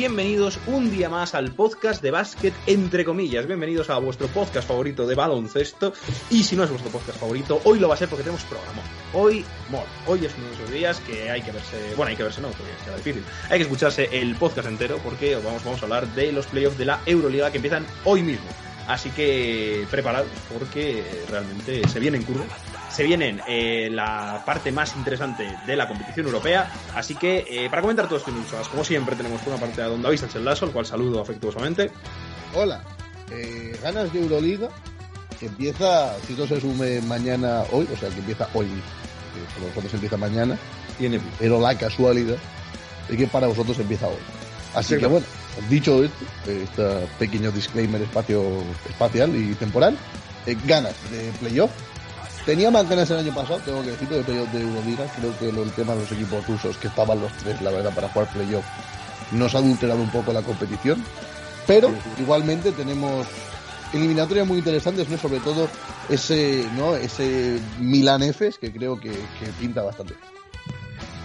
Bienvenidos un día más al podcast de básquet, entre comillas. Bienvenidos a vuestro podcast favorito de baloncesto. Y si no es vuestro podcast favorito, hoy lo va a ser porque tenemos programa. Hoy, mol. Hoy es uno de esos días que hay que verse. Bueno, hay que verse, no, porque será difícil. Hay que escucharse el podcast entero porque vamos, vamos a hablar de los playoffs de la Euroliga que empiezan hoy mismo. Así que preparados porque realmente se viene en curva se vienen eh, la parte más interesante de la competición europea. Así que, eh, para comentar todo esto y mucho más, como siempre, tenemos por una parte a Don David Sánchez Lasso, al cual saludo afectuosamente. Hola, eh, ganas de Euroliga, que empieza, si no se sume mañana, hoy, o sea, que empieza hoy, que para vosotros empieza mañana, Tiene... pero la casualidad es que para vosotros empieza hoy. Así que bueno, dicho esto, este pequeño disclaimer espacio, espacial y temporal, ganas de playoff Tenía más ganas el año pasado, tengo que decirlo, de playoff de Euroliga. Creo que el tema de los equipos rusos, que estaban los tres, la verdad, para jugar playoff, nos ha adulterado un poco la competición. Pero igualmente tenemos eliminatorias muy interesantes, ¿no? sobre todo ese, ¿no? ese Milan Efes, que creo que, que pinta bastante.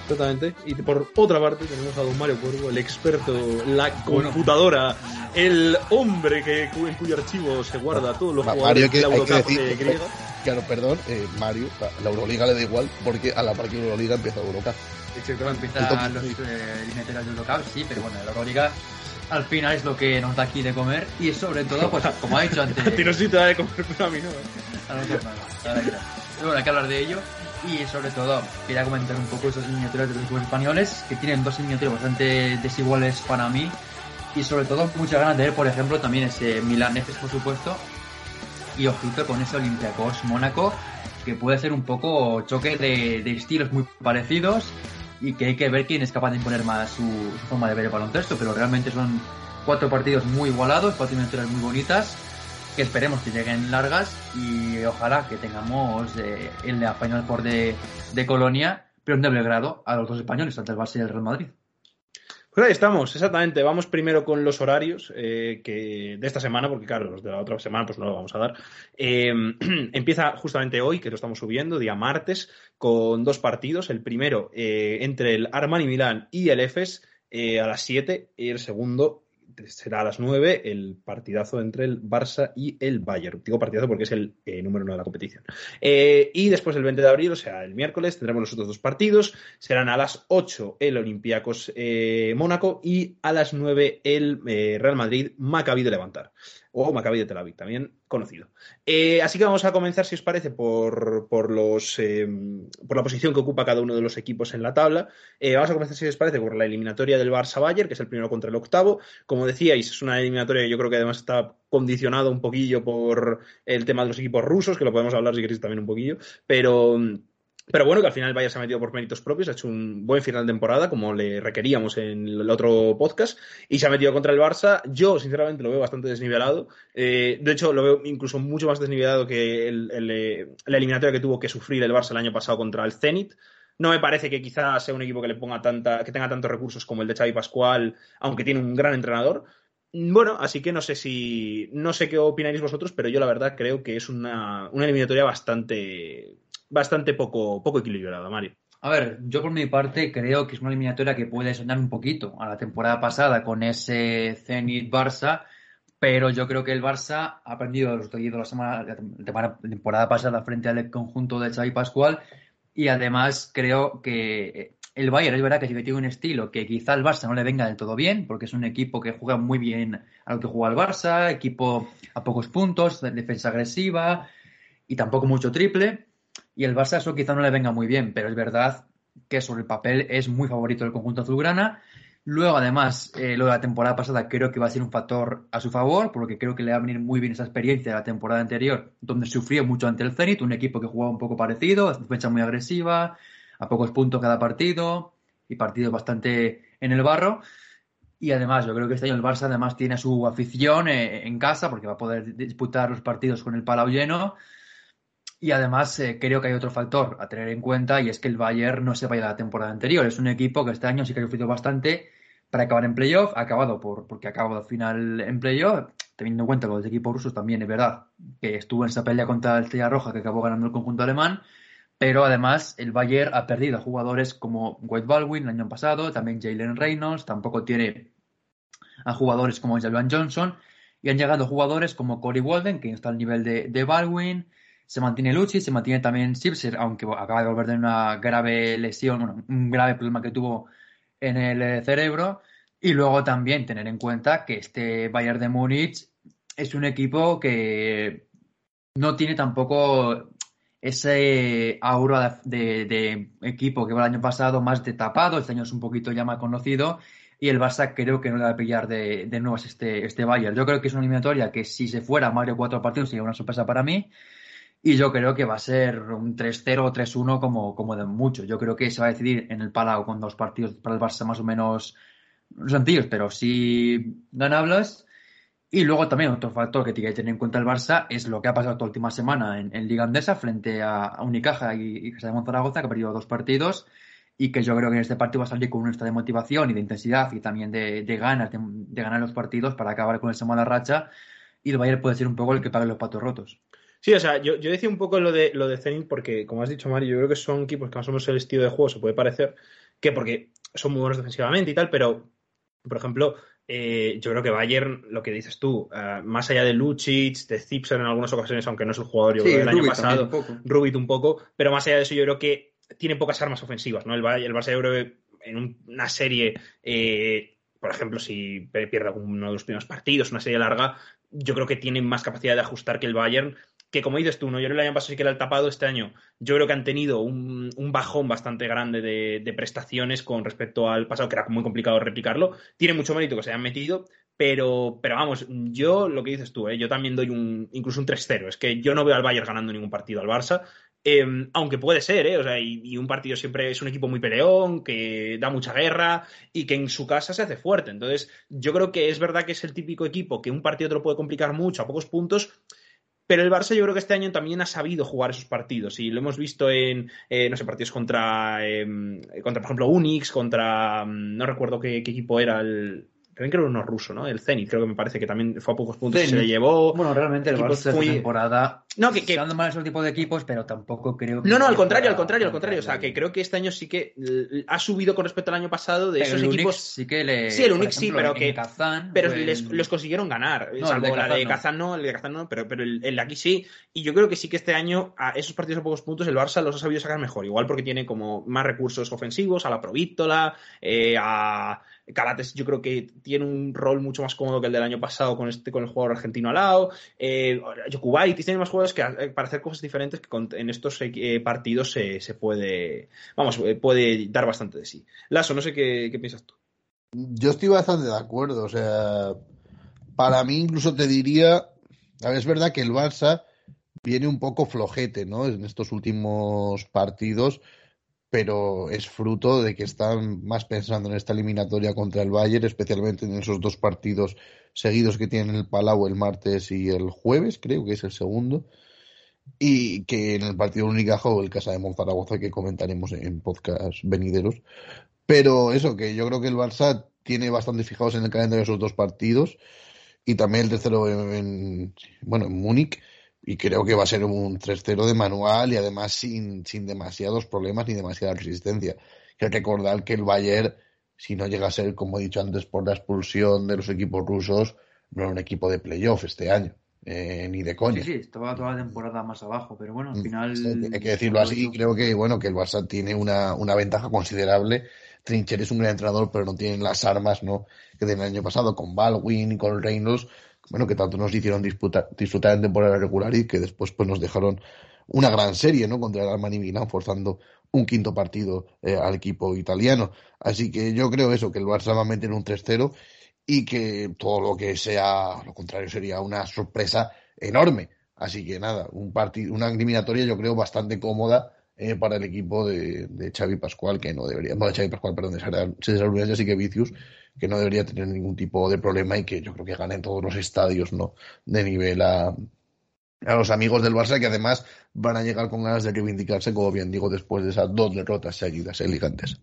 Exactamente. Y por otra parte tenemos a don Mario Cuervo, el experto, la computadora, el hombre que, en cuyo archivo se guarda todos los jugadores de la Eurocup griega. Claro, perdón, eh, Mario, la Euroliga le da igual porque a la par que la Euroliga empieza Eurocup. Exacto, empieza los eh, eliminatorios de Eurocup, sí, pero bueno, la Euroliga al final es lo que nos da aquí de comer y sobre todo, pues como ha dicho antes... a ti no sí te da de comer, pero a mí no. A nosotros no, bueno, hay que hablar de ello y sobre todo quería comentar un poco esas miniaturas de los equipos españoles que tienen dos miniaturas bastante desiguales para mí y sobre todo muchas ganas de ver por ejemplo también ese Milan Efes por supuesto y ojito con ese Olympiacos Mónaco que puede ser un poco choque de, estilos muy parecidos y que hay que ver quién es capaz de imponer más su, forma de ver el baloncesto pero realmente son cuatro partidos muy igualados cuatro miniaturas muy bonitas que esperemos que lleguen largas y ojalá que tengamos eh, el de Final Four de, de, Colonia, pero en doble grado a los dos españoles, tanto el Barça y el Real Madrid. Pues ahí estamos, exactamente. Vamos primero con los horarios eh, que de esta semana, porque claro, los de la otra semana pues no lo vamos a dar. Eh, empieza justamente hoy, que lo estamos subiendo, día martes, con dos partidos. El primero entre el Armani Milán y el EFES a las 7 y el segundo será a las 9 el partidazo entre el Barça y el Bayern. Digo partidazo porque es el eh, número uno de la competición. Eh, y después el 20 de abril, o sea, el miércoles, tendremos los otros dos partidos. Serán a las 8 el Olympiacos eh, Mónaco y a las 9 el Real Madrid Maccabi de Levantar o Maccabi de Tel Aviv, también conocido. Eh, así que vamos a comenzar, si os parece, por, por los, eh, por la posición que ocupa cada uno de los equipos en la tabla. Eh, vamos a comenzar, si os parece, por la eliminatoria del Barça-Bayern, que es el primero contra el octavo. Como decíais, es una eliminatoria que yo creo que además está condicionada un poquillo por el tema de los equipos rusos, que lo podemos hablar si queréis también un poquillo, pero pero bueno, que al final vaya se ha metido por méritos propios, ha hecho un buen final de temporada, como le requeríamos en el otro podcast, y se ha metido contra el Barça. Yo, sinceramente, lo veo bastante desnivelado. Eh, de hecho, lo veo incluso mucho más desnivelado que eh, la eliminatoria que tuvo que sufrir el Barça el año pasado contra el Zenit. No me parece que quizás sea un equipo que le ponga tanta, que tenga tantos recursos como el de Xavi Pascual, aunque tiene un gran entrenador. Bueno, así que no sé si. No sé qué opináis vosotros, pero yo la verdad creo que es una, una eliminatoria bastante bastante poco, poco equilibrada, Mario. A ver, yo por mi parte creo que es una eliminatoria que puede sonar un poquito a la temporada pasada con ese Zenit Barça, pero yo creo que el Barça ha aprendido los de la, semana, la temporada pasada frente al conjunto de Xavi Pascual y además creo que el Bayern es verdad que sí que tiene un estilo que quizá al Barça no le venga del todo bien, porque es un equipo que juega muy bien a lo que juega el Barça, equipo a pocos puntos, defensa agresiva y tampoco mucho triple Y el Barça eso quizá no le venga muy bien, pero es verdad que sobre el papel es muy favorito del conjunto azulgrana. Luego, además, eh, lo de la temporada pasada creo que va a ser un factor a su favor, porque creo que le va a venir muy bien esa experiencia de la temporada anterior, donde sufrió mucho ante el Zenit, un equipo que jugaba un poco parecido, defensa muy agresiva, a pocos puntos cada partido y partidos bastante en el barro. Y además, yo creo que este año el Barça además tiene su afición eh, en casa, porque va a poder disputar los partidos con el palau lleno. Y además eh, creo que hay otro factor a tener en cuenta y es que el Bayern no se vaya a la temporada anterior. Es un equipo que este año sí que ha sufrido bastante para acabar en playoff. Ha acabado por, porque ha acabado al final en playoff. Teniendo en cuenta que los equipos rusos también es verdad que estuvo en esa pelea contra el Estrella Roja que acabó ganando el conjunto alemán. Pero además el Bayern ha perdido a jugadores como White Baldwin el año pasado, también Jalen Reynolds, tampoco tiene a jugadores como Javier Johnson y han llegado jugadores como Corey Walden, que está al nivel de, de Baldwin, se mantiene Lucci, se mantiene también Sipser, aunque acaba de volver de una grave lesión, un grave problema que tuvo en el cerebro. Y luego también tener en cuenta que este Bayern de Múnich es un equipo que no tiene tampoco ese aura de, equipo que el año pasado más de tapado, este año es un poquito ya más conocido y el Barça creo que no le va a pillar de, de nuevas este, este Bayern. Yo creo que es una eliminatoria que si se fuera Mario cuatro partidos sería una sorpresa para mí y yo creo que va a ser un 3-0 o 3-1 como, como de mucho. Yo creo que se va a decidir en el Palau con dos partidos para el Barça más o menos sencillos, pero sí ganables. Y luego también otro factor que tiene que tener en cuenta el Barça es lo que ha pasado esta última semana en, Liga Andesa frente a, Unicaja y, Casa de Monzaragoza, que ha perdido dos partidos y que yo creo que en este partido va a salir con un estado de motivación y de intensidad y también de, ganas de, ganar los partidos para acabar con esa mala racha y el Bayern puede ser un poco el que pague los patos rotos. Sí, o sea, yo, decía un poco lo de, lo de Zenit porque, como has dicho, Mario, yo creo que son equipos que más o menos el estilo de juego se puede parecer, que porque son muy buenos defensivamente y tal, pero, por ejemplo, eh, yo creo que Bayern, lo que dices tú, eh, más allá de Lucic, de Zipser en algunas ocasiones, aunque no es el jugador yo creo, del año pasado, Rubit un poco, pero más allá de eso yo creo que tiene pocas armas ofensivas, ¿no? El, el Barça yo creo que en una serie, eh, por ejemplo, si pierde uno de los primeros partidos, una serie larga, yo creo que tiene más capacidad de ajustar que el Bayern que como dices tú, ¿no? Yo el año pasado sí que era el tapado, este año yo creo que han tenido un, bajón bastante grande de, prestaciones con respecto al pasado, que era muy complicado replicarlo. Tiene mucho mérito que se hayan metido, pero, pero vamos, yo lo que dices tú, ¿eh? yo también doy un, incluso un 3-0. Es que yo no veo al Bayern ganando ningún partido al Barça. Em, aunque puede ser, ¿eh? O sea, y, y, un partido siempre es un equipo muy peleón, que da mucha guerra y que en su casa se hace fuerte. Entonces, yo creo que es verdad que es el típico equipo que un partido te lo puede complicar mucho a pocos puntos, pero el Barça yo creo que este año también ha sabido jugar esos partidos y lo hemos visto en, eh, no sé, partidos contra, em, contra, por ejemplo, Unix, contra, mm, no recuerdo qué equipo era el, también creo que uno ruso, ¿no? El Zenit, creo que me parece que también fue a pocos puntos y se le llevó. Bueno, realmente el Barça de temporada no, que, que... mal esos tipos de equipos, pero tampoco creo que... No, no, al contrario, al contrario, al contrario. O sea, que creo que este año sí que ha subido con respecto al año pasado de esos equipos... sí que le... Sí, el Unix sí, pero que... Kazán, pero les, consiguieron ganar. No, salvo el de Kazán no, el de Kazán no, pero, pero el, de aquí sí. Y yo creo que sí que este año a esos partidos a pocos puntos el Barça los ha sabido sacar mejor. Igual porque tiene como más recursos ofensivos, a la Provítola, eh, a Calates yo creo que tiene un rol mucho más cómodo que el del año pasado con este con el jugador argentino al lado. Eh, tiene más jugadores que eh, para hacer cosas diferentes que en estos eh, partidos se, puede, vamos, eh, puede dar bastante de sí. Lasso, no sé qué, piensas tú. Yo estoy bastante de acuerdo, o sea, para mí incluso te diría, es verdad que el Barça viene un poco flojete, ¿no? En estos últimos partidos pero es fruto de que están más pensando en esta eliminatoria contra el Bayern, especialmente en esos dos partidos seguidos que tienen el Palau el martes y el jueves, creo que es el segundo, y que en el partido Unicaja o el Casa de Monzaragoza que comentaremos en podcast venideros. Pero eso, que yo creo que el Barça tiene bastante fijados en el calendario esos dos partidos y también el tercero en, bueno, en Múnich y creo que va a ser un 3-0 de manual y además sin, sin demasiados problemas ni demasiada resistencia. Hay que recordar que el Bayern, si no llega a ser, como he dicho antes, por la expulsión de los equipos rusos, no era un equipo de playoff este año. Eh, ni de coña. Sí, sí, estaba toda la temporada más abajo, pero bueno, al mm, final. Hay que decirlo así, creo que bueno, que el Barça tiene una, una ventaja considerable. Trincher es un gran entrenador, pero no tiene las armas ¿no? que del año pasado, con Baldwin y con Reynolds, bueno, que tanto nos hicieron disputar, disfrutar en temporada regular y que después pues nos dejaron una gran serie, ¿no? Contra el Armani Milán, forzando un quinto partido eh, al equipo italiano. Así que yo creo eso, que el Barça va a meter un 3-0 y que todo lo que sea lo contrario sería una sorpresa enorme. Así que nada, un partido, una eliminatoria yo creo bastante cómoda eh, para el equipo de, de, Xavi Pascual, que no debería, no de Xavi Pascual, perdón, de César Uruguay, así que Vicius, que no debería tener ningún tipo de problema y que yo creo que gana en todos los estadios, ¿no? De nivel a, a los amigos del Barça, que además van a llegar con ganas de reivindicarse, como bien digo, después de esas dos derrotas seguidas elegantes.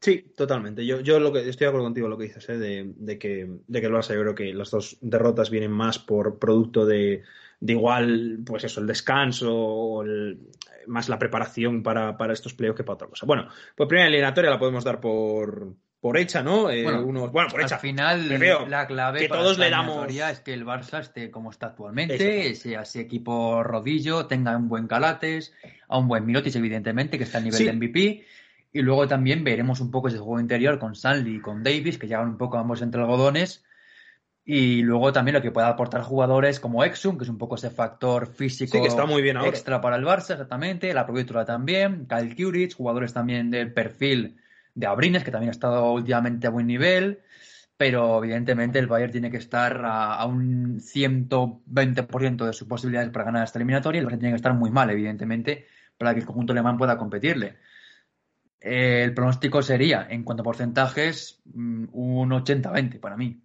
Sí, totalmente. Yo, yo lo que estoy de acuerdo contigo lo que dices, ¿eh? de, de, que, de que el Barça, yo creo que las dos derrotas vienen más por producto de, de igual, pues eso, el descanso o el, más la preparación para, para estos playoffs que para otra cosa. Bueno, pues primera eliminatoria la podemos dar por, por hecha, ¿no? Eh, bueno, unos, bueno, por hecha. Al final, la clave que para todos le damos. es que el Barça esté como está actualmente, sea ese equipo rodillo, tenga un buen Calates, a un buen Mirotic, evidentemente, que está a nivel Sí. de MVP. Y luego también veremos un poco ese juego interior con Stanley y con Davis, que llevan un poco ambos entre algodones. Y luego también lo que pueda aportar jugadores como Exum, que es un poco ese factor físico Sí, que está muy bien ahora. extra para el Barça, exactamente. La Provítola también. Kyle jugadores también del perfil de Abrines, que también ha estado últimamente a buen nivel. Pero evidentemente el Bayern tiene que estar a, a un 120% de sus posibilidades para ganar esta eliminatoria y el Barça tiene que estar muy mal, evidentemente, para que el conjunto alemán pueda competirle. El pronóstico sería, en cuanto a porcentajes, mm, un 80-20 para mí.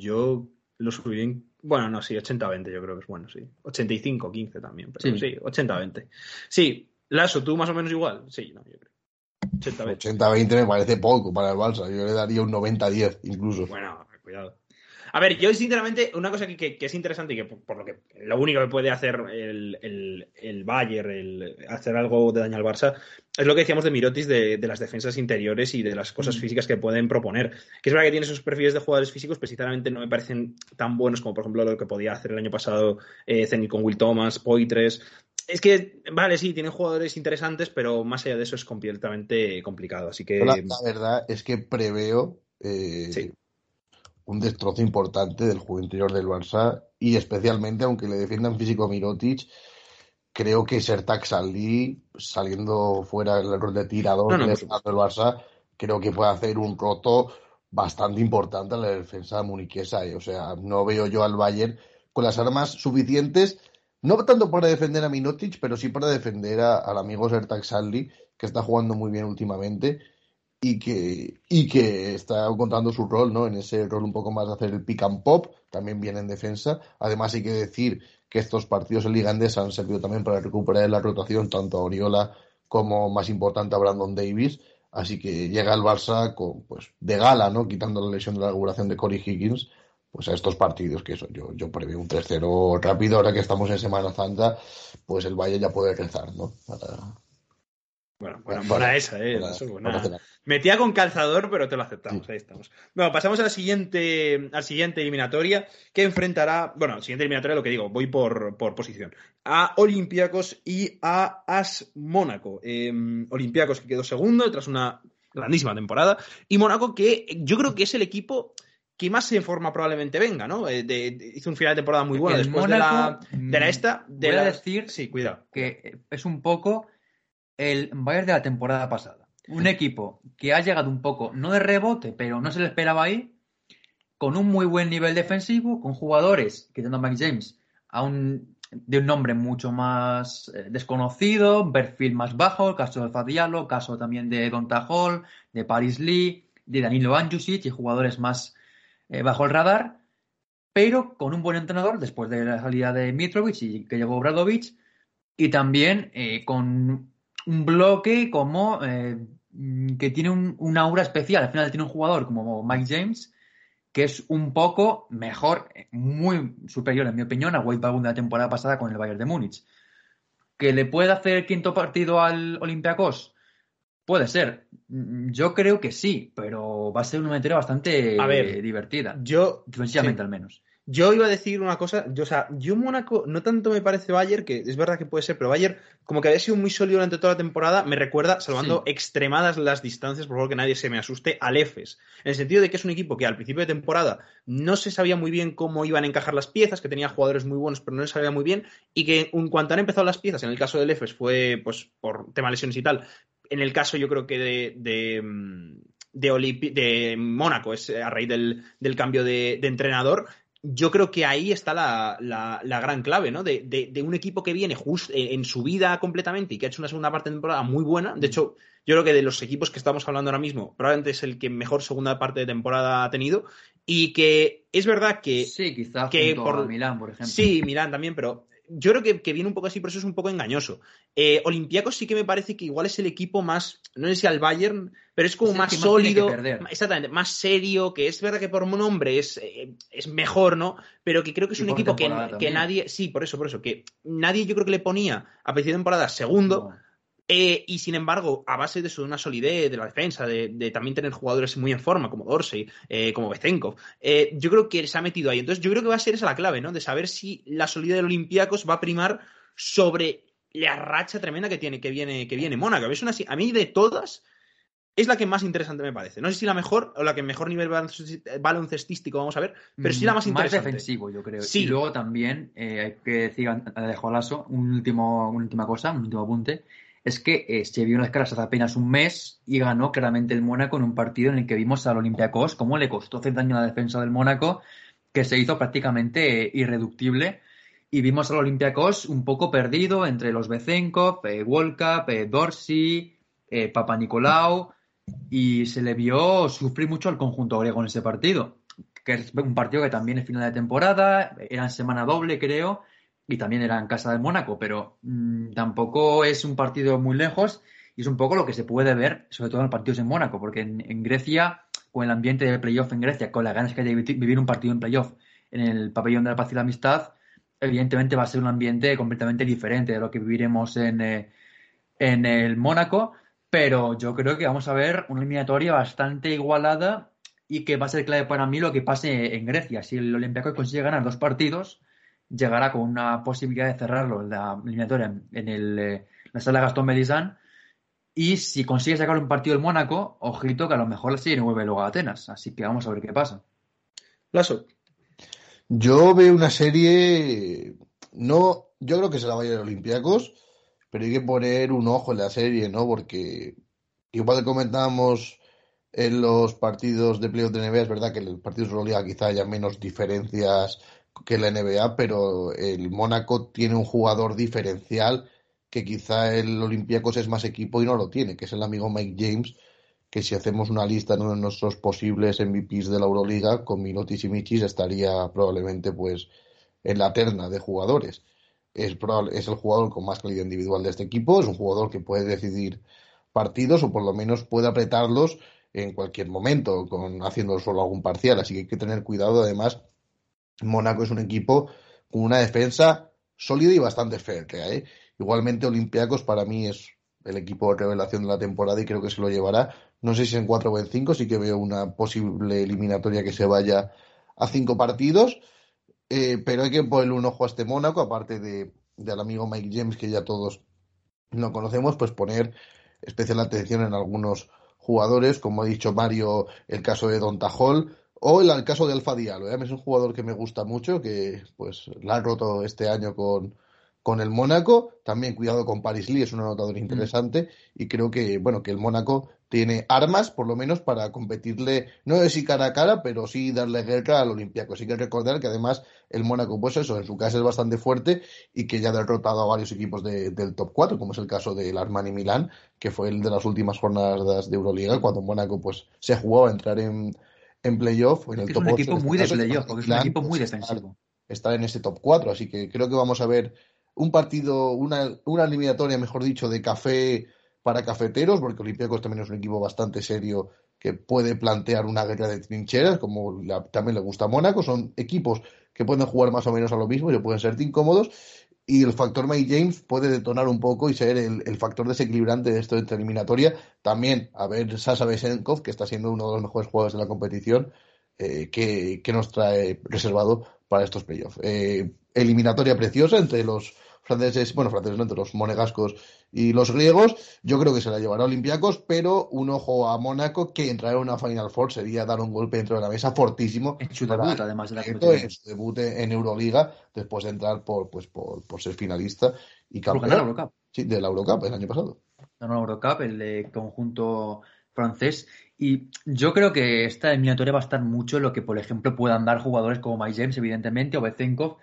Yo lo subí en. Bueno, no, sí, 80-20 yo creo que es bueno, sí. 85-15 también, pero Sí. sí, 80-20 Sí, Lasso, tú más o menos igual. Sí, no, yo creo. 80-20. 80-20 me parece poco para el Barça. Yo le daría un 90-10 incluso. Bueno, cuidado. A ver, yo sinceramente, una cosa que, que- que es interesante y que por, por lo que lo único que puede hacer el, el, el Bayern, el hacer algo de daño al Barça, es lo que decíamos de Mirotis de, de las defensas interiores y de las cosas Mm. físicas que pueden proponer. Que es verdad que tiene esos perfiles de jugadores físicos, pero sinceramente no me parecen tan buenos como, por ejemplo, lo que podía hacer el año pasado eh, Zenit con Will Thomas, Poitres. Es que, vale, sí, tienen jugadores interesantes, pero más allá de eso es completamente complicado. Así que. La verdad es que preveo eh, Sí. Un destrozo importante del juego interior del Barça y especialmente, aunque le defiendan físico a Mirotic, creo que Sertak Salí, saliendo fuera del rol de tirador No, no, del supuesto. Barça, creo que puede hacer un roto bastante importante en la defensa muniquesa. eh. O sea, no veo yo al Bayern con las armas suficientes, no tanto para defender a Minotic, pero sí para defender a- al amigo Sertak Salí, que está jugando muy bien últimamente y que, y que está encontrando su rol, ¿no? En ese rol un poco más de hacer el pick and pop, también viene en defensa. Además, hay que decir que estos partidos en Liga Andesa han servido también para recuperar la rotación tanto a Oriola como, más importante, a Brandon Davis. Así que llega el Barça con, pues, de gala, ¿no? Quitando la lesión de la regulación de Corey Higgins, pues a estos partidos, que eso, yo, yo preveo un 3-0 rápido, ahora que estamos en Semana Santa, pues el Valle ya puede rezar, ¿no? Para, Bueno, buena, para- buena esa, ¿eh? Eso, buena. Metía con calzador, pero te lo aceptamos. Sí. Ahí estamos. Bueno, pasamos a la siguiente, al siguiente eliminatoria que enfrentará. Bueno, siguiente eliminatoria, lo que digo, voy por, por posición. A Olympiacos y a As Mónaco. Eh, Olympiacos que quedó segundo tras una grandísima temporada. Y Mónaco que yo creo que es el equipo que más en forma probablemente venga, ¿no? Eh, de- de- hizo un final de temporada muy bueno después Mónaco, de la, de la esta. De voy a decir Sí, cuidado. que es un poco el Bayern de la temporada pasada. Un equipo que ha llegado un poco, no de rebote, pero no se le esperaba ahí, con un muy buen nivel defensivo, con jugadores, quitando a Mike James, a un, de un nombre mucho más eh, desconocido, perfil más bajo, caso de Fadialo, caso también de Donta Hall, de Paris Lee, de Danilo Anjusic y jugadores más eh, bajo el radar, pero con un buen entrenador después de la salida de Mitrovic y que llegó Bradovic, y también eh, con un bloque como eh, que tiene un, un aura especial. Al final tiene un jugador como Mike James que es un poco mejor, muy superior en mi opinión a Wade Bagun de la temporada pasada con el Bayern de Múnich. ¿Que le puede hacer el quinto partido al Olympiacos? Puede ser. Yo creo que sí, pero va a ser una materia bastante A ver, divertida. Yo. Defensivamente sí. al menos. Yo iba a decir una cosa, yo, o sea, yo Mónaco no tanto me parece Bayern, que es verdad que puede ser, pero Bayern como que había sido muy sólido durante toda la temporada, me recuerda, salvando extremadas las distancias, por favor que nadie se me asuste, al EFES. En el sentido de que es un equipo que al principio de temporada no se sabía muy bien cómo iban a encajar las piezas, que tenía jugadores muy buenos, pero no se sabía muy bien, y que en cuanto han empezado las piezas, en el caso del EFES fue pues por tema de lesiones y tal, en el caso yo creo que de, de mm, de, de Mónaco, es a raíz del, del cambio de, de, entrenador, yo creo que ahí está la, la, la gran clave, ¿no? De, de, un equipo que viene justo en su vida completamente y que ha hecho una segunda parte de temporada muy buena. De hecho, yo creo que de los equipos que estamos hablando ahora mismo, probablemente es el que mejor segunda parte de temporada ha tenido. Y que es verdad que. Sí, quizás que por Milán, por ejemplo. Sí, Milán también, pero yo creo que, que, viene un poco así, pero eso es un poco engañoso. Eh, Olympiacos sí que me parece que igual es el equipo más, no sé si al Bayern, pero es como es más sólido, más exactamente, más serio, que es verdad que por un nombre es, eh, es mejor, ¿no? Pero que creo que es y un equipo que, que, nadie, sí, por eso, por eso, que nadie yo creo que le ponía a principio de temporada segundo. No eh, y sin embargo, a base de eso, de una solidez de la defensa, de, también tener jugadores muy en forma, como Dorsey, eh, como Bezenkov, eh, yo creo que se ha metido ahí. Entonces, yo creo que va a ser esa la clave, ¿no? De saber si la solidez del Olympiacos va a primar sobre la racha tremenda que tiene, que viene, que viene Mónaco. Es una, a mí de todas, es la que más interesante me parece. No sé si la mejor o la que mejor nivel baloncestístico vamos a ver, pero sí la más interesante. Más defensivo, yo creo. Sí. Y luego también hay que decir, de Jolaso, un último, una última cosa, un último apunte es que eh, se vio en las caras hace apenas un mes y ganó claramente el Mónaco en un partido en el que vimos al Olympiacos cómo le costó hacer daño a la defensa del Mónaco, que se hizo prácticamente eh, irreductible. Y vimos al Olympiacos un poco perdido entre los Bezenkov, eh, eh Dorsey, Papa Nicolau, y se le vio sufrir mucho al conjunto griego en ese partido, que es un partido que también es final de temporada, era en semana doble creo, y también era en casa del Mónaco, pero mmm, tampoco es un partido muy lejos y es un poco lo que se puede ver, sobre todo en partidos en Mónaco, porque en, en Grecia, con el ambiente de playoff en Grecia, con las ganas que hay de vivir un partido en playoff en el pabellón de la paz y la amistad, evidentemente va a ser un ambiente completamente diferente de lo que viviremos en, eh, en el Mónaco, pero yo creo que vamos a ver una eliminatoria bastante igualada y que va a ser clave para mí lo que pase en Grecia. Si el Olympiacos consigue ganar dos partidos, llegará con una posibilidad de cerrarlo en la eliminatoria en el, eh, la sala Gastón Melizán. Y si consigue sacar un partido del Mónaco, ojito que a lo mejor la serie vuelve luego a Atenas. Así que vamos a ver qué pasa. Lazo. Yo veo una serie. No, yo creo que se la va a ir a Olympiacos, pero hay que poner un ojo en la serie, ¿no? Porque igual que comentábamos en los partidos de playoff de NBA, es verdad que en los partidos de Euroliga quizá haya menos diferencias que la NBA, pero el Mónaco tiene un jugador diferencial que quizá el Olympiacos es más equipo y no lo tiene, que es el amigo Mike James, que si hacemos una lista de nuestros posibles MVPs de la Euroliga, con Minotis y Michis estaría probablemente pues en la terna de jugadores. Es, es el jugador con más calidad individual de este equipo, es un jugador que puede decidir partidos o por lo menos puede apretarlos en cualquier momento, con haciendo solo algún parcial, así que hay que tener cuidado además Mónaco es un equipo con una defensa sólida y bastante férrea. ¿eh? Igualmente, Olympiacos para mí es el equipo de revelación de la temporada y creo que se lo llevará. No sé si en cuatro o en cinco, sí que veo una posible eliminatoria que se vaya a cinco partidos. Eh, pero hay que ponerle un ojo a este Mónaco, aparte de, del amigo Mike James, que ya todos no conocemos, pues poner especial atención en algunos jugadores, como ha dicho Mario, el caso de Don Tajol, o el, caso de Alfa Diallo, ¿eh? es un jugador que me gusta mucho, que pues la ha roto este año con, con el Mónaco. También cuidado con Paris Lee, es un anotador mm. interesante. Y creo que, bueno, que el Mónaco tiene armas, por lo menos, para competirle, no sé si cara a cara, pero sí darle guerra al Olympiacos. Hay que recordar que además el Mónaco, pues eso, en su casa es bastante fuerte y que ya ha derrotado a varios equipos del top 4, como es el caso del Armani Milán, que fue el de las últimas jornadas de Euroliga, cuando Mónaco pues se jugó a entrar en en playoff. En el es un equipo muy de playoff, porque es un equipo muy defensivo. Está en ese top 4, así que creo que vamos a ver un partido, una, una eliminatoria, mejor dicho, de café para cafeteros, porque Olympiacos también es un equipo bastante serio que puede plantear una guerra de trincheras, como también le gusta a Mónaco. Son equipos que pueden jugar más o menos a lo mismo y pueden ser incómodos y el factor May James puede detonar un poco y ser el, factor desequilibrante de esto de eliminatoria. También a ver Sasa Besenkov, que está siendo uno de los mejores jugadores de la competición, eh, que, nos trae reservado para estos playoffs. Eh, eliminatoria preciosa entre los franceses, bueno, franceses no, entre los monegascos y los griegos. Yo creo que se la llevará Olympiacos, pero un ojo a Mónaco que entrar en una Final Four sería dar un golpe dentro de la mesa fortísimo. En su debut, además de la en su debut en Euroliga, después de entrar por, pues, por, por ser finalista y campeón. la Eurocup. Sí, de la Eurocup el año pasado. Ganó la Eurocup, el de conjunto francés. Y yo creo que esta eliminatoria va a estar mucho en lo que, por ejemplo, puedan dar jugadores como Mike James, evidentemente, o Bezenkov,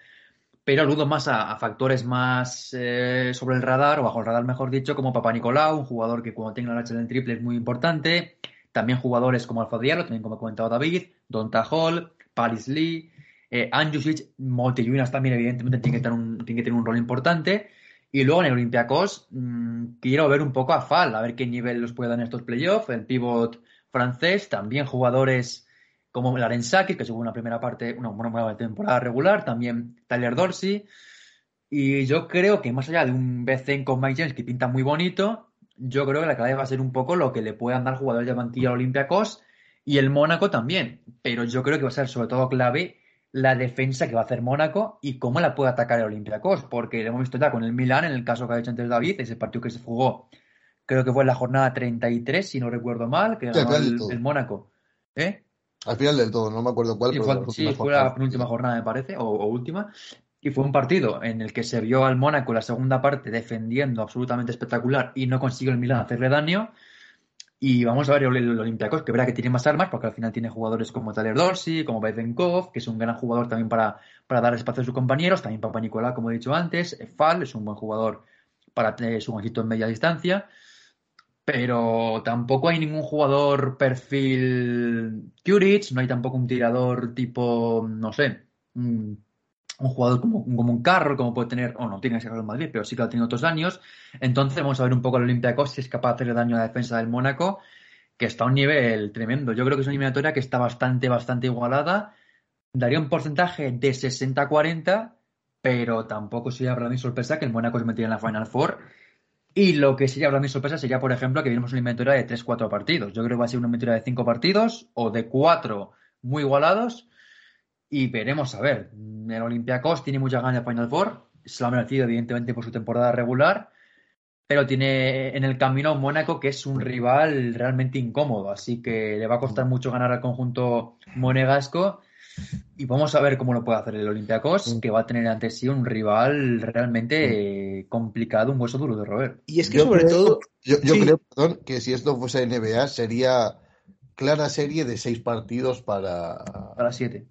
pero aludo más a, factores más eh, sobre el radar, o bajo el radar, mejor dicho, como Papa Nicolau, un jugador que cuando tenga la racha del triple es muy importante. También jugadores como Alfa Diallo, también como ha comentado David, Donta Hall, Paris Lee, eh, Anjusic, también, evidentemente, tiene que, tener un, tiene que tener un rol importante. Y luego en el Olympiacos mmm, quiero ver un poco a Fal, a ver qué nivel los puede dar en estos playoffs. El pivot francés, también jugadores como Larensaki, que tuvo una primera parte, una buena temporada regular, también Tyler Dorsey. Y yo creo que más allá de un BC con Mike James que pinta muy bonito, yo creo que la clave va a ser un poco lo que le puedan dar jugadores de banquilla Olympiacos y el Mónaco también. Pero yo creo que va a ser sobre todo clave la defensa que va a hacer Mónaco y cómo la puede atacar el Olympiacos, porque lo hemos visto ya con el Milan, en el caso que ha dicho antes David, ese partido que se jugó, creo que fue en la jornada 33, si no recuerdo mal, que ganó el, Mónaco. ¿Eh? Al final del todo, no me acuerdo cuál. Sí, fue, sí, fue la penúltima jornada, me parece, o, última. Y fue un partido en el que se vio al Mónaco la segunda parte defendiendo absolutamente espectacular y no consiguió el Milan hacerle daño. Y vamos a ver el, Olympiacos, que verá que tiene más armas, porque al final tiene jugadores como Tyler Dorsey, como Bezenkov, que es un gran jugador también para, para dar espacio a sus compañeros, también Papa Nicolás, como he dicho antes, Fal es un buen jugador para tener su ojito en media distancia, pero tampoco hay ningún jugador perfil Curich, no hay tampoco un tirador tipo, no sé, un jugador como, como un carro, como puede tener, o no tiene ese carro en Madrid, pero sí que ha tenido otros años. Entonces vamos a ver un poco el Olympiacos si es capaz de hacerle daño a la defensa del Mónaco, que está a un nivel tremendo. Yo creo que es una eliminatoria que está bastante, bastante igualada. Daría un porcentaje de 60-40, pero tampoco sería para mí sorpresa que el Mónaco se metiera en la Final Four. Y lo que sería para mí sorpresa sería, por ejemplo, que viéramos una eliminatoria de 3-4 partidos. Yo creo que va a ser una eliminatoria de 5 partidos o de 4 muy igualados y veremos a ver. El Olympiacos tiene muchas ganas de Final Four. Se lo ha merecido, evidentemente, por su temporada regular. Pero tiene en el camino a Mónaco, que es un rival realmente incómodo. Así que le va a costar mucho ganar al conjunto monegasco. Y vamos a ver cómo lo puede hacer el Olympiacos, que va a tener ante sí un rival realmente complicado, un hueso duro de roer. Y es que sobre todo. Yo, creo, perdón, que si esto fuese NBA sería clara serie de seis partidos para. Para siete.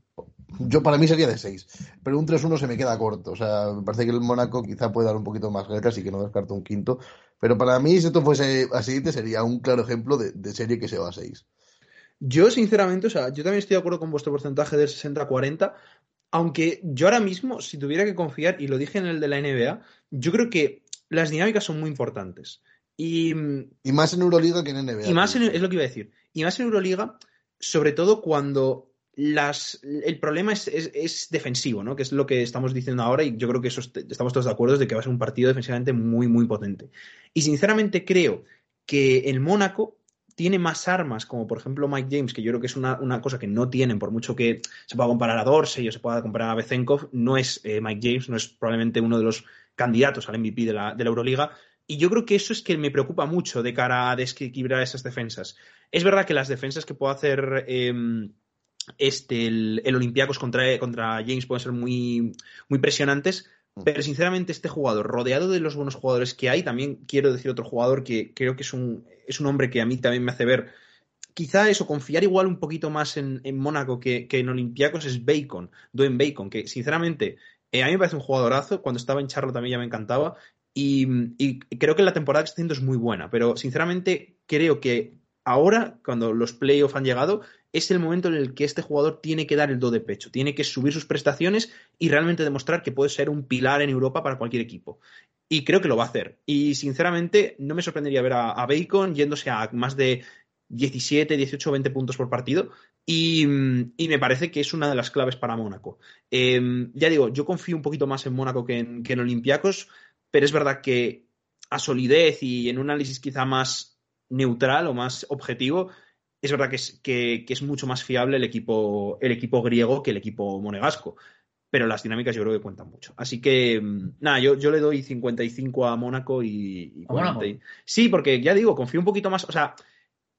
Yo para mí sería de 6, pero un 3-1 se me queda corto. O sea, me parece que el Mónaco quizá puede dar un poquito más guerra, así que no descarto un quinto. Pero para mí, si esto fuese a siguiente, sería un claro ejemplo de, serie que se va a 6. Yo, sinceramente, o sea, yo también estoy de acuerdo con vuestro porcentaje del 60-40, aunque yo ahora mismo, si tuviera que confiar, y lo dije en el de la NBA, yo creo que las dinámicas son muy importantes. Y, y más en Euroliga que en NBA. Y más en, es lo que iba a decir. Y más en Euroliga, sobre todo cuando las, el problema es, es, defensivo, ¿no? Que es lo que estamos diciendo ahora y yo creo que eso estamos todos de acuerdo de que va a ser un partido defensivamente muy, muy potente. Y sinceramente creo que el Mónaco tiene más armas, como por ejemplo Mike James, que yo creo que es una, cosa que no tienen, por mucho que se pueda comparar a Dorsey o se pueda comparar a Bezenkov, no es eh, Mike James, no es probablemente uno de los candidatos al MVP de la, de la Euroliga. Y yo creo que eso es que me preocupa mucho de cara a desequilibrar esas defensas. Es verdad que las defensas que puedo hacer em, este, el, el Olympiacos contra, contra James pueden ser muy, muy presionantes. Pero sinceramente este jugador, rodeado de los buenos jugadores que hay, también quiero decir otro jugador que creo que es un, es un hombre que a mí también me hace ver, quizá eso, confiar igual un poquito más en, en Mónaco que, que, en Olympiacos es Bacon, Dwayne Bacon, que sinceramente eh, a mí me parece un jugadorazo, cuando estaba en Charlo también ya me encantaba, y, y creo que la temporada que está haciendo es muy buena, pero sinceramente creo que ahora, cuando los playoffs han llegado, es el momento en el que este jugador tiene que dar el do de pecho, tiene que subir sus prestaciones y realmente demostrar que puede ser un pilar en Europa para cualquier equipo. Y creo que lo va a hacer. Y sinceramente, no me sorprendería ver a, Bacon yéndose a más de 17, 18, 20 puntos por partido. Y, me parece que es una de las claves para Mónaco. Em, ya digo, yo confío un poquito más en Mónaco que en, que en Olympiacos, pero es verdad que a solidez y en un análisis quizá más neutral o más objetivo, es verdad que es, que, es mucho más fiable el equipo, el equipo griego que el equipo monegasco. pero las dinámicas yo creo que cuentan mucho. Así que, mm, nada, yo, yo le doy 55 a Mónaco y, y ¿A Mónaco? 40. Sí, porque ya digo, confío un poquito más, o sea,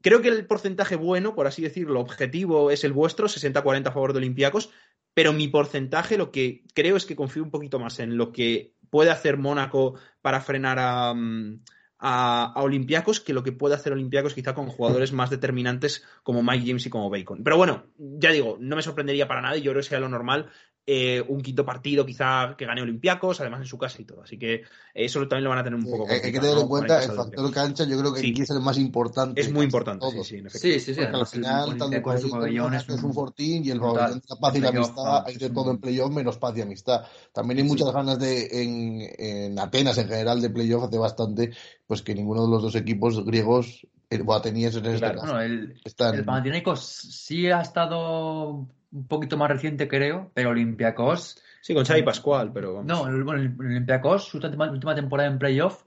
creo que el porcentaje bueno, por así decirlo, objetivo es el vuestro, 60-40 a favor de Olympiacos, pero mi porcentaje lo que creo es que confío un poquito más en lo que puede hacer Mónaco para frenar a, mm, a, a Olympiacos que lo que puede hacer Olympiacos quizá con jugadores más determinantes como Mike James y como Bacon. Pero bueno, ya digo, no me sorprendería para nada y yo creo que sería lo normal eh, un quinto partido quizá que gane Olympiacos, además en su casa y todo. Así que eso también lo van a tener un poco Eh, Hay que tener ¿no? en Con cuenta el factor cancha, yo creo que Sí. aquí es el más importante. Es muy importante, sí, sí, en. Sí, sí, sí. Al final, el tanto Olympiacos y Pabellón es es un fortín y el pabellón de paz y la amistad, hay de todo en playoff menos paz y amistad. También hay Sí, muchas sí. ganas de, en, en Atenas en general de playoff hace bastante, pues que ninguno de los dos equipos griegos, eh, o atenienses en este Claro, caso, Bueno, el, están... el Panathinaikos sí ha estado un poquito más reciente, creo, pero Olympiacos Sí, con Xavi Pascual, pero vamos. No, el, bueno, el Olympiacos, su última, última temporada en playoff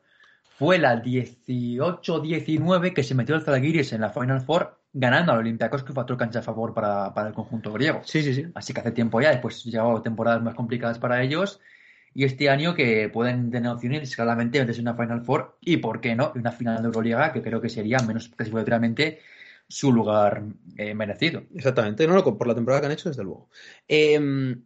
fue la 18-19 que se metió el Zalgiris en la Final Four ganando al Olympiacos que factor cancha a favor para, para el conjunto griego. Sí, sí, sí. Así que hace tiempo ya, después llegado temporadas más complicadas para ellos y este año que pueden tener opciones claramente meterse en una Final Four y, ¿por qué no?, una final de Euroliga que creo que sería menos clasificatoriamente su lugar eh, merecido. Exactamente, no, no, por la temporada que han hecho, desde luego. Eh,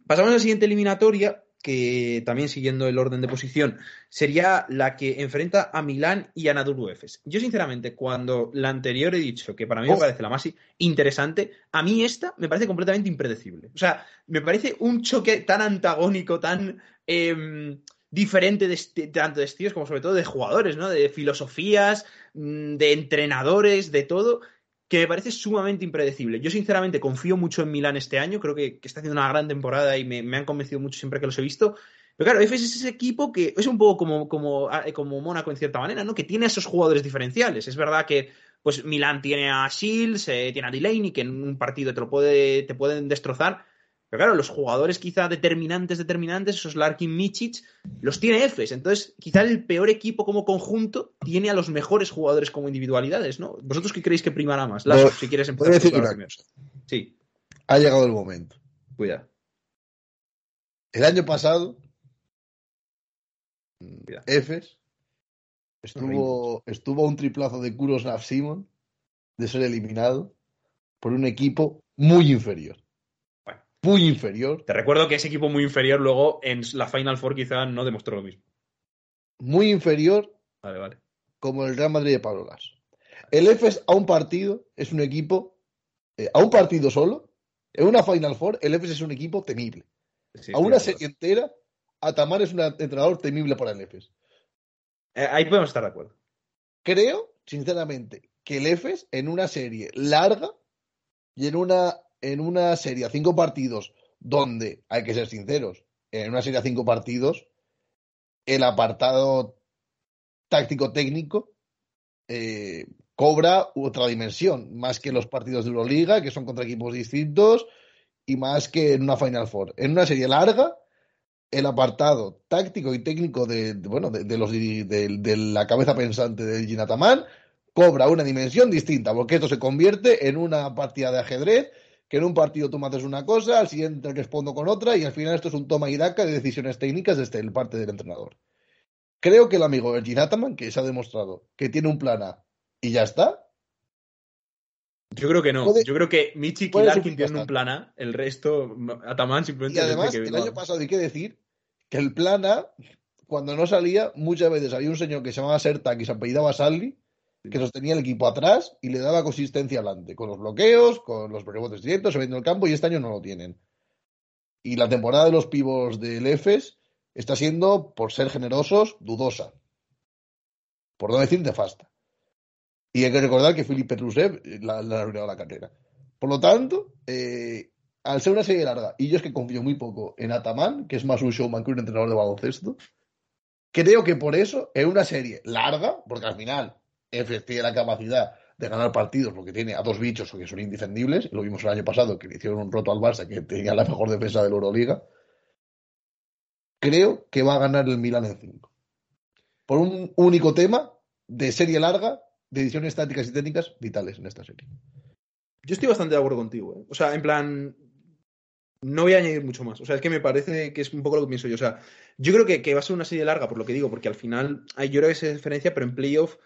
pasamos a la siguiente eliminatoria, que también siguiendo el orden de posición, sería la que enfrenta a Milán y a Anadolu Efes. Yo, sinceramente, cuando la anterior he dicho que para mí me parece la más interesante, a mí esta me parece completamente impredecible. O sea, me parece un choque tan antagónico, tan em, diferente de tanto de estilos como sobre todo de jugadores, ¿no? De filosofías, mm, de entrenadores, de todo, que me parece sumamente impredecible. Yo, sinceramente, confío mucho en Milán este año. Creo que, que está haciendo una gran temporada y me, me han convencido mucho siempre que los he visto. Pero claro, Efes es ese equipo que es un poco como, como, ah, como Mónaco en cierta manera, ¿no? Que tiene a esos jugadores diferenciales. Es verdad que pues Milán tiene a Shields, eh, tiene a Delaney, que en un partido te lo puede, te pueden destrozar. Pero claro, los jugadores quizá determinantes, determinantes, esos Larkin Michic, los tiene Efes. Entonces, quizá el peor equipo como conjunto tiene a los mejores jugadores como individualidades, ¿no? ¿Vosotros qué creéis que primará más? Voy- si quieres Voy a empezar decir tú, claro, una cosa. Sí, Ha llegado el momento. cuidado. El año pasado, Cuidado. Efes estuvo, estuvo a un triplazo de Kuros Simon de ser eliminado por un equipo muy inferior. Muy inferior, Te recuerdo que ese equipo muy inferior luego en la Final Four quizá no demostró lo mismo. muy inferior Vale, vale. como el Real Madrid de Pablo Lasso. El Efes a un partido es un equipo, eh, a un partido solo, en una Final Four, el Efes es un equipo temible. Sí, a una serie entera, Atamar es un entrenador temible para el Efes. Eh, ahí podemos estar de acuerdo. Creo, sinceramente, que el EFES en una serie larga y en una, en una serie a cinco partidos, donde, hay que ser sinceros, en una serie a cinco partidos, el apartado táctico-técnico eh, cobra otra dimensión, más que los partidos de Euroliga, que son contra equipos distintos, y más que en una Final Four. En una serie larga, el apartado táctico y técnico de, bueno, de, los, de, de, la cabeza pensante de Ginataman cobra una dimensión distinta, porque esto se convierte en una partida de ajedrez, que en un partido tú me haces una cosa, al siguiente respondo con otra, y al final esto es un toma y daca de decisiones técnicas desde el parte del entrenador. Creo que el amigo de Ginataman, que se ha demostrado que tiene un plan A y ya está, Yo creo que no. Puede- Yo creo que Michi y Larkin tienen un plan A, el resto, Ataman Y simplemente. además, dice que el año pasado hay que decir que el plan A, cuando no salía, muchas veces había un señor que se llamaba Serta, que se apellidaba Salvi, que sostenía el equipo atrás y le daba consistencia adelante, con los bloqueos, con los rebotes directos, subiendo el campo, y este año no lo tienen. Y la temporada de los pivos del EFES está siendo, por ser generosos, dudosa. Por no decir nefasta. Y hay que recordar que Felipe Petrusev eh, la ha arruinado la carrera. Por lo tanto, eh, al ser una serie larga, y yo es que confío muy poco en Ataman, que es más un showman que un entrenador de baloncesto, creo que por eso, en una serie larga, porque al final Efes tiene la capacidad de ganar partidos porque tiene a dos bichos que son indefendibles, lo vimos el año pasado, que le hicieron un roto al Barça, que tenía la mejor defensa de la Euroliga, creo que va a ganar el Milan en 5. Por un único tema de serie larga, de ediciones tácticas y técnicas vitales en esta serie. Yo estoy bastante de acuerdo contigo. ¿eh? O sea, en plan. no voy a añadir mucho más. O sea, es que me parece que es un poco lo que pienso yo. O sea, yo creo que, que va a ser una serie larga, por lo que digo, porque al final hay, yo creo que esa diferencia, pero en playoff,